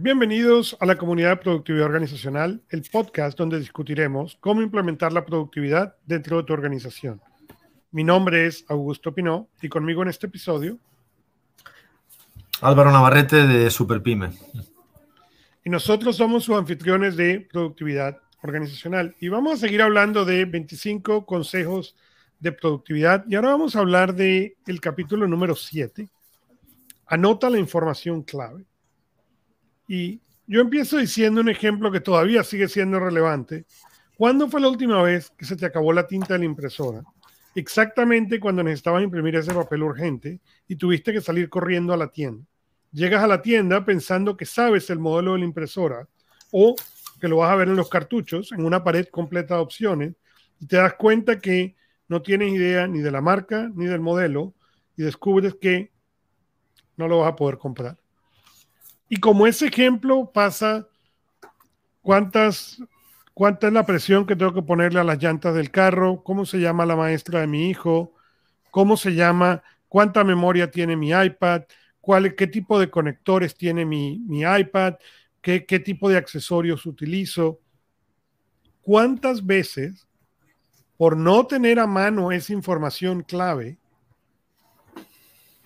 Bienvenidos a la comunidad de productividad organizacional, el podcast donde discutiremos cómo implementar la productividad dentro de tu organización. Mi nombre es Augusto Pinó y conmigo en este episodio Álvaro Navarrete de Superpyme. Y nosotros somos sus anfitriones de productividad organizacional y vamos a seguir hablando de 25 consejos de productividad y ahora vamos a hablar del el capítulo número 7. Anota la información clave. Y yo empiezo diciendo un ejemplo que todavía sigue siendo relevante. ¿Cuándo fue la última vez que se te acabó la tinta de la impresora? Exactamente cuando necesitabas imprimir ese papel urgente y tuviste que salir corriendo a la tienda. Llegas a la tienda pensando que sabes el modelo de la impresora o que lo vas a ver en los cartuchos, en una pared completa de opciones, y te das cuenta que no tienes idea ni de la marca ni del modelo y descubres que no lo vas a poder comprar. Y como ese ejemplo pasa, ¿cuántas, ¿cuánta es la presión que tengo que ponerle a las llantas del carro? ¿Cómo se llama la maestra de mi hijo? ¿Cómo se llama? ¿Cuánta memoria tiene mi iPad? ¿Cuál, ¿Qué tipo de conectores tiene mi, mi iPad? ¿Qué, ¿Qué tipo de accesorios utilizo? ¿Cuántas veces, por no tener a mano esa información clave,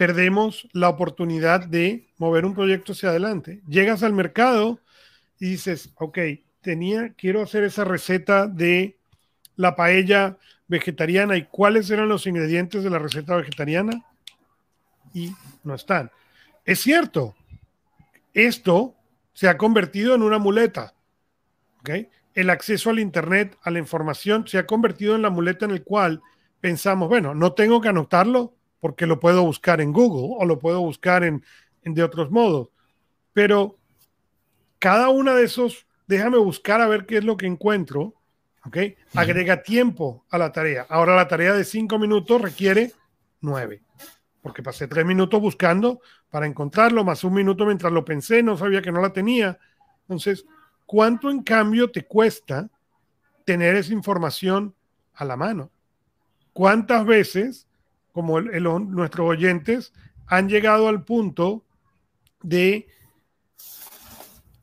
perdemos la oportunidad de mover un proyecto hacia adelante. Llegas al mercado y dices, ok, tenía, quiero hacer esa receta de la paella vegetariana y cuáles eran los ingredientes de la receta vegetariana y no están. Es cierto, esto se ha convertido en una muleta. ¿okay? El acceso al Internet, a la información, se ha convertido en la muleta en el cual pensamos, bueno, no tengo que anotarlo, porque lo puedo buscar en Google o lo puedo buscar en, de otros modos. Pero cada una de esos, déjame buscar a ver qué es lo que encuentro. ¿ok? Agrega tiempo a la tarea. Ahora la tarea de cinco minutos requiere nueve, porque pasé tres minutos buscando para encontrarlo, más un minuto mientras lo pensé, no sabía que no la tenía. Entonces, ¿cuánto en cambio te cuesta tener esa información a la mano? ¿Cuántas veces como nuestros oyentes, han llegado al punto de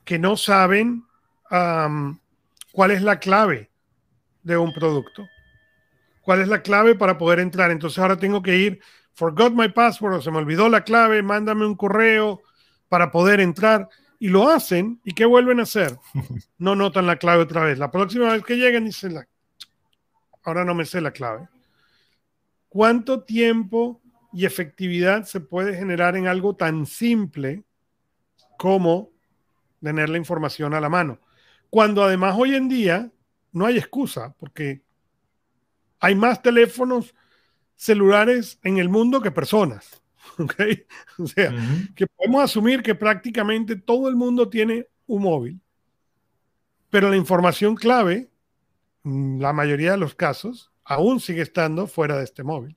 que no saben cuál es la clave de un producto. ¿Cuál es la clave para poder entrar? Entonces ahora tengo que ir, forgot my password, o se me olvidó la clave, mándame un correo para poder entrar. Y lo hacen, ¿y qué vuelven a hacer? No notan la clave otra vez. La próxima vez que lleguen, dicen, la... ahora no me sé la clave. ¿Cuánto tiempo y efectividad se puede generar en algo tan simple como tener la información a la mano? Cuando además hoy en día no hay excusa, porque hay más teléfonos celulares en el mundo que personas. ¿okay? O sea, que podemos asumir que prácticamente todo el mundo tiene un móvil. Pero la información clave, en la mayoría de los casos, aún sigue estando fuera de este móvil.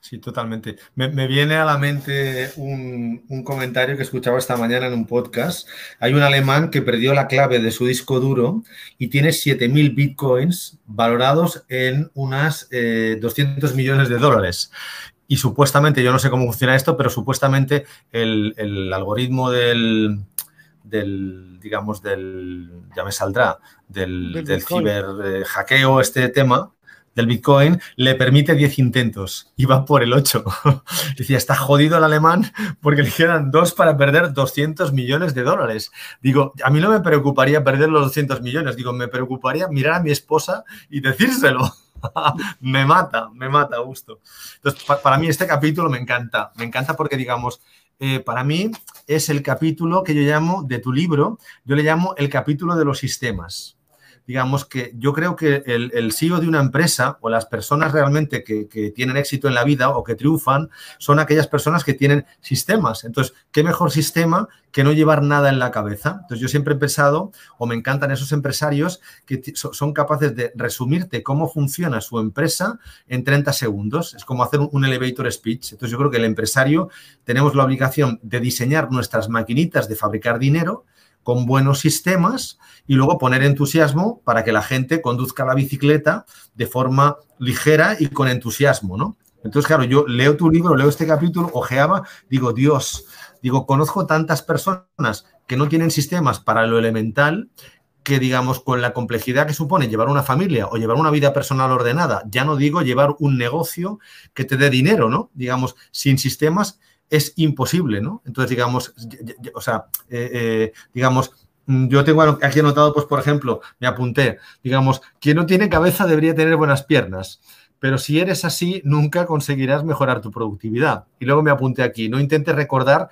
Sí, totalmente. Me, viene a la mente un, comentario que escuchaba esta mañana en un podcast. Hay un alemán que perdió la clave de su disco duro y tiene 7.000 bitcoins valorados en unas 200 eh, millones de dólares. Y supuestamente, yo no sé cómo funciona esto, pero supuestamente el algoritmo del, del, digamos, del, ya me saldrá, del, del, ciber eh, este tema, del Bitcoin, le permite 10 intentos y va por el 8. Decía, está jodido el alemán porque le quedan dos para perder 200 millones de dólares. Digo, a mí no me preocuparía perder los 200 millones, digo, me preocuparía mirar a mi esposa y decírselo. me mata, me mata, gusto. Entonces, para mí este capítulo me encanta, me encanta porque, digamos, eh, para mí es el capítulo que yo llamo de tu libro, yo le llamo el capítulo de los sistemas digamos que yo creo que el, el CEO de una empresa o las personas realmente que, tienen éxito en la vida o que triunfan son aquellas personas que tienen sistemas. Entonces, ¿qué mejor sistema que no llevar nada en la cabeza? Entonces, yo siempre he pensado, o me encantan esos empresarios que son capaces de resumirte cómo funciona su empresa en 30 segundos. Es como hacer un elevator speech. Entonces, yo creo que el empresario tenemos la obligación de diseñar nuestras maquinitas de fabricar dinero con buenos sistemas y luego poner entusiasmo para que la gente conduzca la bicicleta de forma ligera y con entusiasmo, ¿no? Entonces, claro, yo leo tu libro, leo este capítulo, ojeaba, digo, Dios, digo, conozco tantas personas que no tienen sistemas para lo elemental que, digamos, con la complejidad que supone llevar una familia o llevar una vida personal ordenada, ya no digo llevar un negocio que te dé dinero, ¿no? Digamos, sin sistemas es imposible, ¿no? Entonces, digamos, o sea, eh, eh, digamos, mm, yo tengo aquí anotado, pues, por ejemplo, me apunté, digamos, quien no tiene cabeza debería tener buenas piernas pero si eres así, nunca conseguirás mejorar tu productividad. Y luego me apunté aquí, no intentes recordar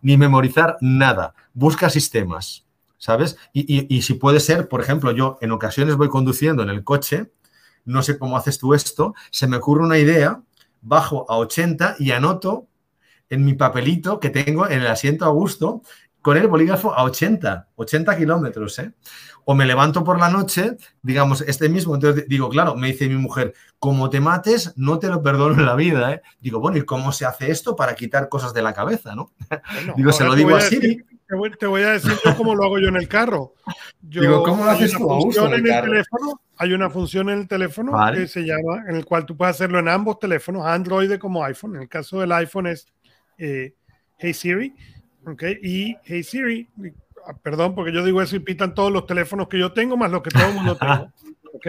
ni memorizar nada, busca sistemas, ¿sabes? Y, si puede ser, por ejemplo, yo en ocasiones voy conduciendo en el coche, no sé cómo haces tú esto, se me ocurre una idea, bajo a 80 y anoto en mi papelito que tengo en el asiento a gusto con el bolígrafo a 80, 80 kilómetros, ¿eh? O me levanto por la noche, digamos, este mismo, entonces digo, claro, me dice mi mujer, como te mates, no te lo perdono en la vida, ¿eh? Digo, bueno, ¿y cómo se hace esto para quitar cosas de la cabeza, no? digo, se lo digo así. te, voy, a decir cómo lo hago yo en el carro. digo, ¿cómo lo haces tú? En el, teléfono, hay una función en el teléfono que se llama, en el cual tú puedes hacerlo en ambos teléfonos, Android como iPhone. En el caso del iPhone es eh, Hey Siri ¿ok? Y Hey Siri, ah, perdón porque yo digo eso y pitan todos los teléfonos que yo tengo más los que todo el mundo tengo, ¿ok?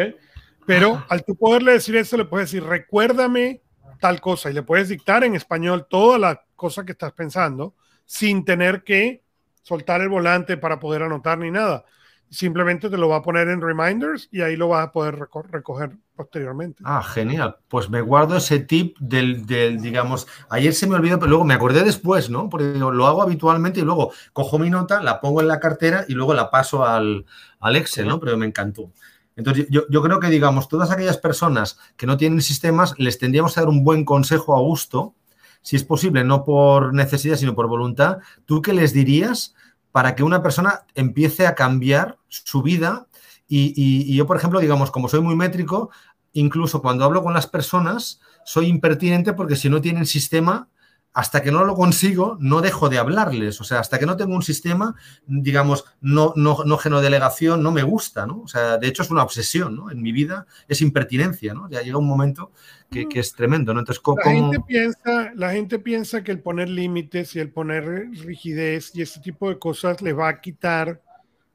Pero al tú poderle decir eso, le puedes decir, recuérdame tal cosa y le puedes dictar en español toda la cosa que estás pensando sin tener que soltar el volante para poder anotar ni nada simplemente te lo va a poner en reminders y ahí lo vas a poder recoger posteriormente. Ah, genial. Pues me guardo ese tip del, digamos, ayer se me olvidó, pero luego me acordé después, ¿no? Porque lo hago habitualmente y luego cojo mi nota, la pongo en la cartera y luego la paso al, al Excel, ¿no? Pero me encantó. Entonces, yo, yo, creo que, digamos, todas aquellas personas que no tienen sistemas, les tendríamos que dar un buen consejo a gusto, si es posible, no por necesidad, sino por voluntad. ¿Tú qué les dirías para que una persona empiece a cambiar su vida. Y, yo, por ejemplo, digamos, como soy muy métrico, incluso cuando hablo con las personas, soy impertinente porque si no tienen sistema, hasta que no lo consigo, no dejo de hablarles. O sea, hasta que no tengo un sistema, digamos, no, no, no genodelegación, no me gusta, ¿no? O sea, de hecho es una obsesión, ¿no? En mi vida es impertinencia, ¿no? Ya llega un momento que, que es tremendo, ¿no? Entonces, ¿cómo? La, gente piensa, la gente piensa que el poner límites y el poner rigidez y ese tipo de cosas les va a quitar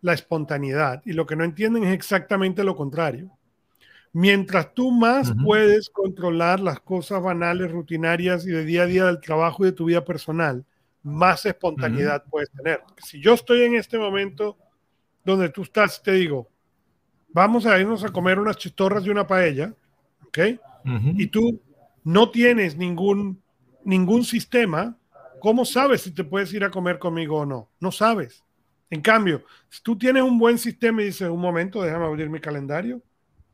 la espontaneidad. Y lo que no entienden es exactamente lo contrario. Mientras tú más puedes controlar las cosas banales, rutinarias y de día a día del trabajo y de tu vida personal, más espontaneidad puedes tener. Si yo estoy en este momento donde tú estás, te digo, vamos a irnos a comer unas chistorras y una paella, ¿ok? Y tú no tienes ningún, ningún sistema, ¿cómo sabes si te puedes ir a comer conmigo o no? No sabes. En cambio, si tú tienes un buen sistema y dices, un momento, déjame abrir mi calendario,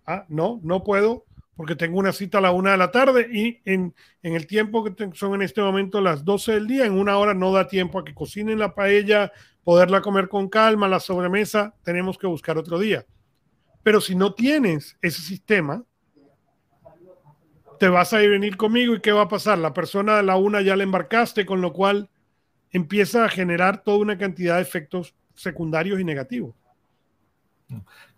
Ah, no, no puedo porque tengo una cita a la una de la tarde y en, el tiempo que son en este momento las 12 del día, en una hora no da tiempo a que cocinen la paella, poderla comer con calma, la sobremesa, tenemos que buscar otro día. Pero si no tienes ese sistema, te vas a ir venir conmigo y ¿qué va a pasar? La persona de la una ya la embarcaste, con lo cual empieza a generar toda una cantidad de efectos secundarios y negativos.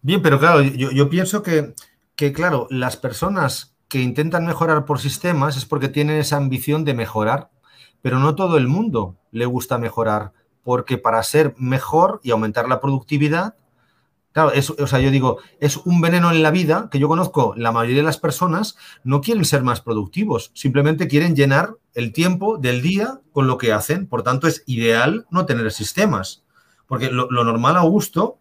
Bien, pero claro, yo, pienso que, que, claro, las personas que intentan mejorar por sistemas es porque tienen esa ambición de mejorar, pero no todo el mundo le gusta mejorar, porque para ser mejor y aumentar la productividad, claro, es, o sea, yo digo, es un veneno en la vida que yo conozco, la mayoría de las personas no quieren ser más productivos, simplemente quieren llenar el tiempo del día con lo que hacen, por tanto es ideal no tener sistemas, porque lo, lo normal, Augusto,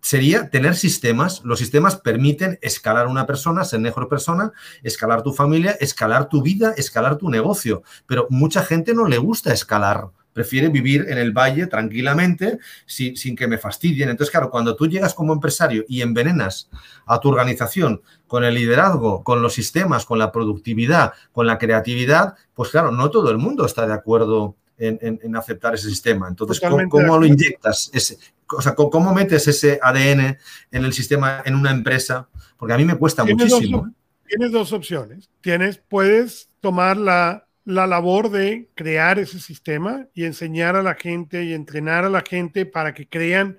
sería tener sistemas. Los sistemas permiten escalar una persona, ser mejor persona, escalar tu familia, escalar tu vida, escalar tu negocio. Pero mucha gente no le gusta escalar. Prefiere vivir en el valle tranquilamente sin, sin que me fastidien. Entonces, claro, cuando tú llegas como empresario y envenenas a tu organización con el liderazgo, con los sistemas, con la productividad, con la creatividad, pues claro, no todo el mundo está de acuerdo en, aceptar ese sistema. Entonces, ¿cómo, lo inyectas? Ese, o sea, ¿cómo metes ese ADN en el sistema, en una empresa? Porque a mí me cuesta muchísimo. ¿eh? tienes dos opciones. Tienes, puedes tomar la, la labor de crear ese sistema y enseñar a la gente y entrenar a la gente para que crean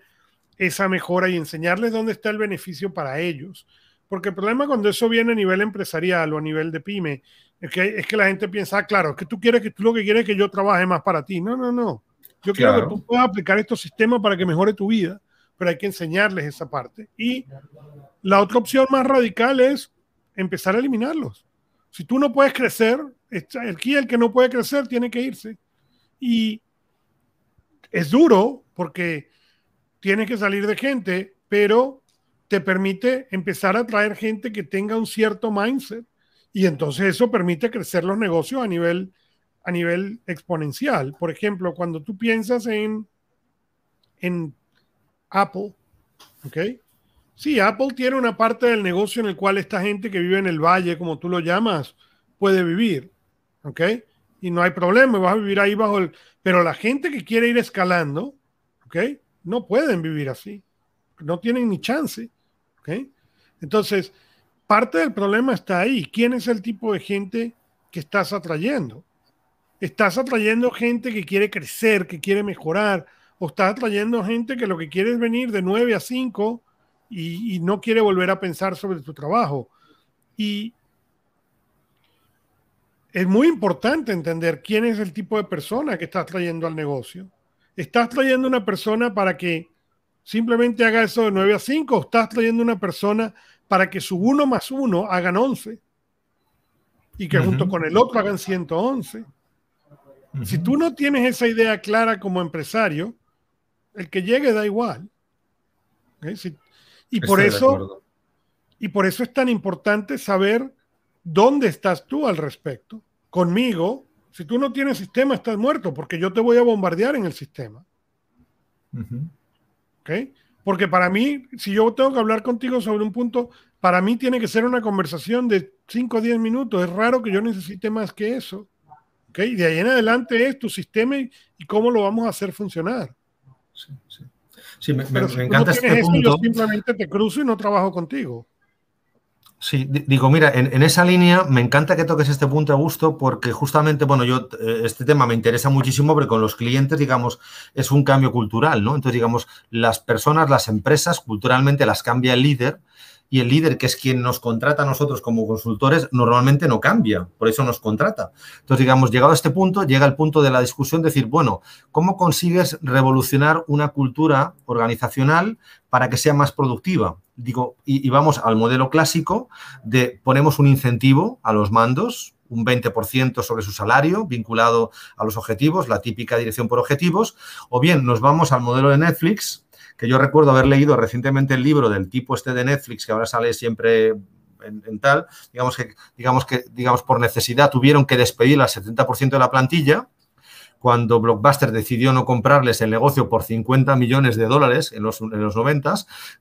esa mejora y enseñarles dónde está el beneficio para ellos. Porque el problema cuando eso viene a nivel empresarial o a nivel de pyme Es que, es que la gente piensa, ah, claro, es que tú quieres que tú lo que quieres es que yo trabaje más para ti. No, no, no. Yo quiero que tú puedas aplicar estos sistemas para que mejore tu vida, pero hay que enseñarles esa parte. Y la otra opción más radical es empezar a eliminarlos. Si tú no puedes crecer, el que el que no puede crecer tiene que irse. Y es duro porque tienes que salir de gente, pero te permite empezar a traer gente que tenga un cierto mindset y entonces eso permite crecer los negocios a nivel, a nivel exponencial. Por ejemplo, cuando tú piensas en, en Apple, ¿ok? Sí, Apple tiene una parte del negocio en el cual esta gente que vive en el valle, como tú lo llamas, puede vivir, ¿ok? Y no hay problema, vas a vivir ahí bajo el... Pero la gente que quiere ir escalando, ¿ok? No pueden vivir así, no tienen ni chance, ¿ok? Entonces, parte del problema está ahí. ¿Quién es el tipo de gente que estás atrayendo? ¿Estás atrayendo gente que quiere crecer, que quiere mejorar? ¿O estás atrayendo gente que lo que quiere es venir de 9 a 5 y, y no quiere volver a pensar sobre tu trabajo? Y es muy importante entender quién es el tipo de persona que estás trayendo al negocio. ¿Estás trayendo una persona para que simplemente haga eso de 9 a 5 o estás trayendo una persona para que su 1 más 1 hagan 11 y que junto con el otro hagan 111. Si tú no tienes esa idea clara como empresario, el que llegue da igual. y por eso y por eso es tan importante saber dónde estás tú al respecto. Conmigo, si tú no tienes sistema, estás muerto, porque yo te voy a bombardear en el sistema. Porque para mí, si yo tengo que hablar contigo sobre un punto, para mí tiene que ser una conversación de 5 o 10 minutos. Es raro que yo necesite más que eso. ¿Okay? De ahí en adelante es tu sistema y, cómo lo vamos a hacer funcionar. Sí, sí. sí me, encanta este punto. yo simplemente te cruzo y no trabajo contigo. Sí, digo, mira, en, esa línea me encanta que toques este punto a gusto porque justamente, bueno, yo eh, este tema me interesa muchísimo porque con los clientes, digamos, es un cambio cultural, ¿no? Entonces, digamos, las personas, las empresas, culturalmente las cambia el líder y el líder, que es quien nos contrata a nosotros como consultores, normalmente no cambia, por eso nos contrata. Entonces, digamos, llegado a este punto, llega el punto de la discusión, decir, bueno, ¿cómo consigues revolucionar una cultura organizacional para que sea más productiva? Digo, y, vamos al modelo clásico de ponemos un incentivo a los mandos, un 20% sobre su salario vinculado a los objetivos, la típica dirección por objetivos, o bien nos vamos al modelo de Netflix, que yo recuerdo haber leído recientemente el libro del tipo este de Netflix, que ahora sale siempre en, tal, digamos que, digamos que, digamos, por necesidad tuvieron que despedir al 70% de la plantilla, cuando Blockbuster decidió no comprarles el negocio por 50 millones de dólares en los, en los 90,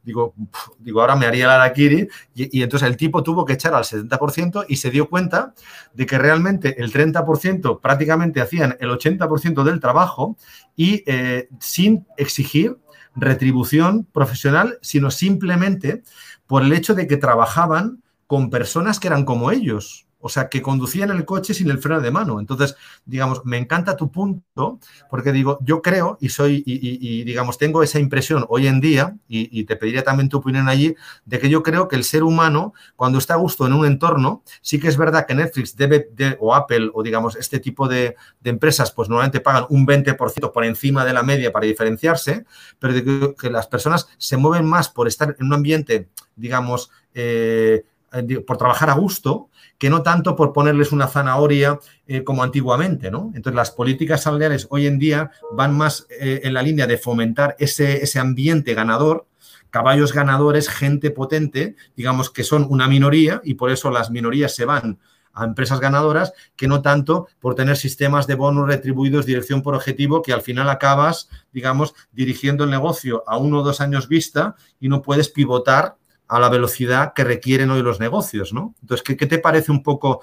digo, digo, ahora me haría la Dakiri, y, y, entonces el tipo tuvo que echar al 70% y se dio cuenta de que realmente el 30% prácticamente hacían el 80% del trabajo y eh, sin exigir retribución profesional, sino simplemente por el hecho de que trabajaban con personas que eran como ellos. O sea, que conducían el coche sin el freno de mano. Entonces, digamos, me encanta tu punto, porque digo, yo creo y soy, y, digamos, tengo esa impresión hoy en día, y, te pediría también tu opinión allí, de que yo creo que el ser humano, cuando está a gusto en un entorno, sí que es verdad que Netflix debe, o Apple, o digamos, este tipo de, empresas, pues normalmente pagan un 20% por encima de la media para diferenciarse, pero que, las personas se mueven más por estar en un ambiente, digamos, eh, por trabajar a gusto, que no tanto por ponerles una zanahoria eh, como antiguamente, ¿no? Entonces, las políticas salariales hoy en día van más eh, en la línea de fomentar ese, ese ambiente ganador, caballos ganadores, gente potente, digamos que son una minoría y por eso las minorías se van a empresas ganadoras que no tanto por tener sistemas de bonos retribuidos, dirección por objetivo, que al final acabas, digamos, dirigiendo el negocio a uno o dos años vista y no puedes pivotar a la velocidad que requieren hoy los negocios, ¿no? Entonces, ¿qué, te parece un poco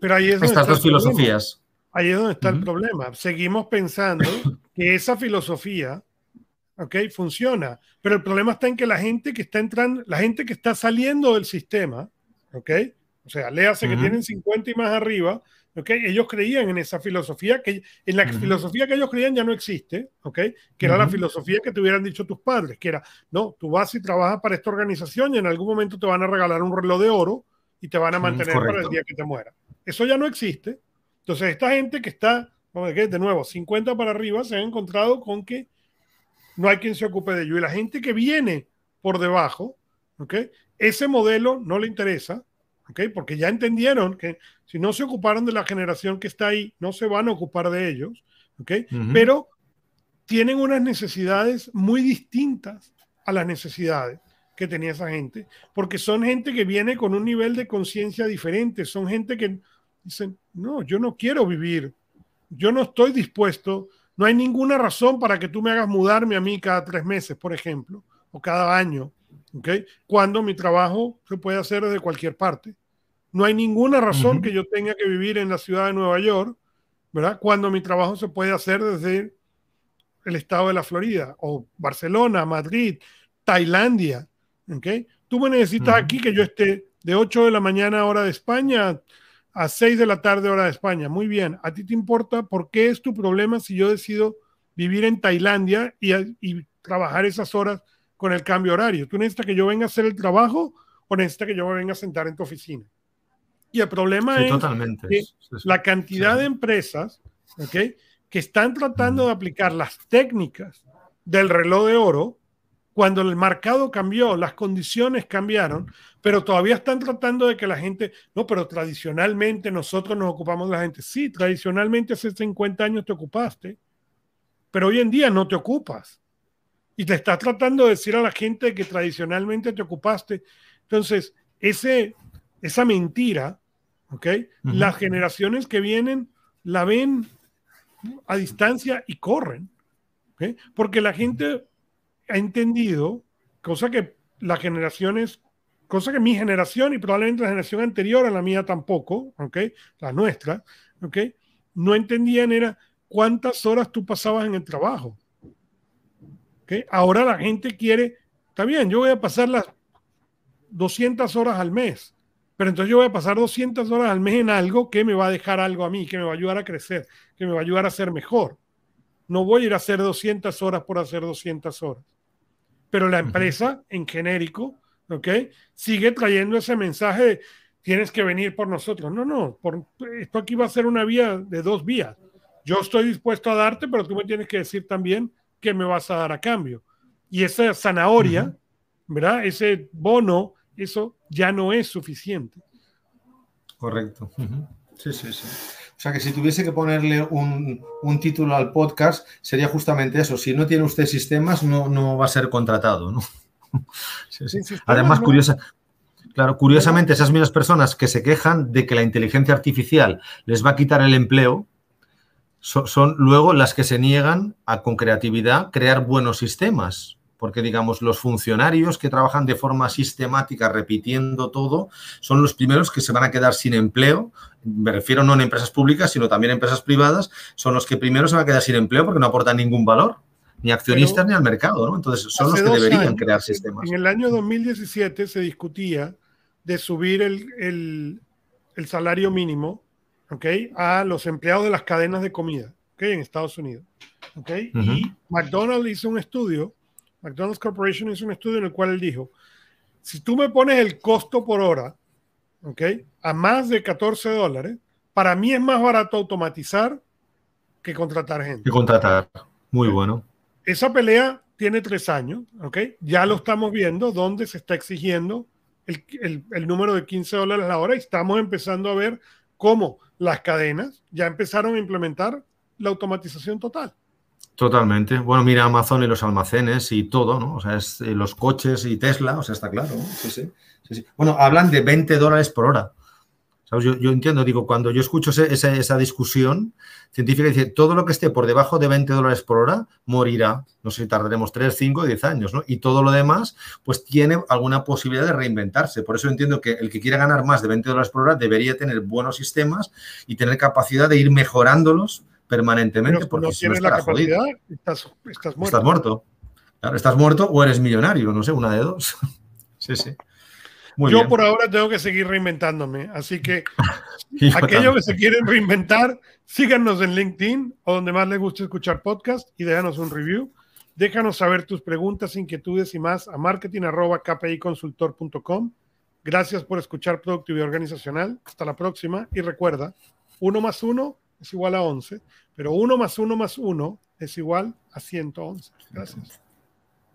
pero ahí es estas dos filosofías? Ahí es donde está el problema. Seguimos pensando que esa filosofía, ¿ok? Funciona, pero el problema está en que la gente que está entrando, la gente que está saliendo del sistema, ¿ok? O sea, léase que tienen 50 y más arriba, ellos creían en esa filosofía, que en la filosofía que ellos creían ya no existe, ¿ok? Que era la filosofía que te hubieran dicho tus padres, que era, no, tú vas y trabajas para esta organización y en algún momento te van a regalar un reloj de oro y te van a mantener para el día que te muera. Eso ya no existe. Entonces, esta gente que está, de nuevo, 50 para arriba, se ha encontrado con que no hay quien se ocupe de ello. Y la gente que viene por debajo, ¿ok? Ese modelo no le interesa, ¿ok? Porque ya entendieron que si no se ocuparon de la generación que está ahí, no se van a ocupar de ellos, ¿ok? Pero tienen unas necesidades muy distintas a las necesidades que tenía esa gente, porque son gente que viene con un nivel de conciencia diferente, son gente que dicen, no, yo no quiero vivir, yo no estoy dispuesto, no hay ninguna razón para que tú me hagas mudarme a mí cada tres meses, por ejemplo, o cada año, ¿ok? Cuando mi trabajo se puede hacer desde cualquier parte. No hay ninguna razón que yo tenga que vivir en la ciudad de Nueva York, ¿verdad? Cuando mi trabajo se puede hacer desde el estado de la Florida, o Barcelona, Madrid, Tailandia, ¿ok? Tú me necesitas aquí que yo esté de 8 de la mañana hora de España a 6 de la tarde hora de España. Muy bien, ¿a ti te importa por qué es tu problema si yo decido vivir en Tailandia y, y trabajar esas horas con el cambio horario? ¿Tú necesitas que yo venga a hacer el trabajo o necesitas que yo me venga a sentar en tu oficina? Y el problema es totalmente. la cantidad de empresas ¿okay? que están tratando de aplicar las técnicas del reloj de oro cuando el mercado cambió, las condiciones cambiaron, pero todavía están tratando de que la gente, no, pero tradicionalmente nosotros nos ocupamos de la gente. Sí, tradicionalmente hace 50 años te ocupaste, pero hoy en día no te ocupas. Y te estás tratando de decir a la gente que tradicionalmente te ocupaste. Entonces, ese, esa mentira, ¿ok? Las generaciones que vienen la ven a distancia y corren. ¿okay? Porque la gente ha entendido, cosa que las generaciones, cosa que mi generación y probablemente la generación anterior a la mía tampoco, ¿ok? La nuestra, ¿ok? No entendían era cuántas horas tú pasabas en el trabajo. Ahora la gente quiere, está bien, yo voy a pasar las 200 horas al mes, pero entonces yo voy a pasar 200 horas al mes en algo que me va a dejar algo a mí, que me va a ayudar a crecer, que me va a ayudar a ser mejor. No voy a ir a hacer 200 horas por hacer 200 horas pero la empresa en genérico, ¿ok? Sigue trayendo ese mensaje de tienes que venir por nosotros. No, no, por, esto aquí va a ser una vía de dos vías. Yo estoy dispuesto a darte, pero tú me tienes que decir también qué me vas a dar a cambio. Y esa zanahoria, ¿verdad? Ese bono, eso ya no es suficiente. Correcto. Sí, sí, sí. O sea que si tuviese que ponerle un, título al podcast, sería justamente eso. Si no tiene usted sistemas, no, no va a ser contratado. ¿no? Además, curiosa, claro, curiosamente, esas mismas personas que se quejan de que la inteligencia artificial les va a quitar el empleo, son luego las que se niegan a con creatividad crear buenos sistemas porque digamos los funcionarios que trabajan de forma sistemática repitiendo todo son los primeros que se van a quedar sin empleo. Me refiero no en empresas públicas, sino también en empresas privadas, son los que primero se van a quedar sin empleo porque no aportan ningún valor, ni accionistas ni al mercado, ¿no? Entonces son los que deberían crear sistemas. En el año 2017 se discutía de subir el, salario mínimo, ¿ok? A los empleados de las cadenas de comida, ¿ok? En Estados Unidos, ¿ok? Y McDonald's hizo un estudio McDonald's Corporation hizo un estudio en el cual él dijo, si tú me pones el costo por hora, ¿ok? A más de 14 dólares, para mí es más barato automatizar que contratar gente. Que contratar. Muy bueno. Esa pelea tiene tres años, ¿ok? Ya lo estamos viendo, donde se está exigiendo el, el número de 15 dólares la hora y estamos empezando a ver cómo las cadenas ya empezaron a implementar la automatización total. Totalmente. Bueno, mira Amazon y los almacenes y todo, ¿no? O sea, es, eh, los coches y Tesla, o sea, está claro. Sí, sí, sí, Bueno, hablan de 20 dólares por hora. Yo, entiendo, digo, cuando yo escucho esa, discusión científica, dice, todo lo que esté por debajo de 20 dólares por hora morirá. No sé si tardaremos 3, 5, 10 años, ¿no? Y todo lo demás, pues tiene alguna posibilidad de reinventarse. Por eso entiendo que el que quiera ganar más de 20 dólares por hora debería tener buenos sistemas y tener capacidad de ir mejorándolos permanentemente porque si no la capacidad, estás, muerto. Estás muerto. estás muerto o eres millonario, no sé, una de dos. sí, sí. Yo por ahora tengo que seguir reinventándome, así que aquellos que se quieren reinventar, síganos en LinkedIn o donde más les guste escuchar podcast y déjanos un review. Déjanos saber tus preguntas, inquietudes y más a marketing.kpiconsultor.com Gracias por escuchar Productividad Organizacional. Hasta la próxima. Y recuerda, 1 más 1 es igual a 11, pero 1 más 1 más 1 es igual a 111. Gracias.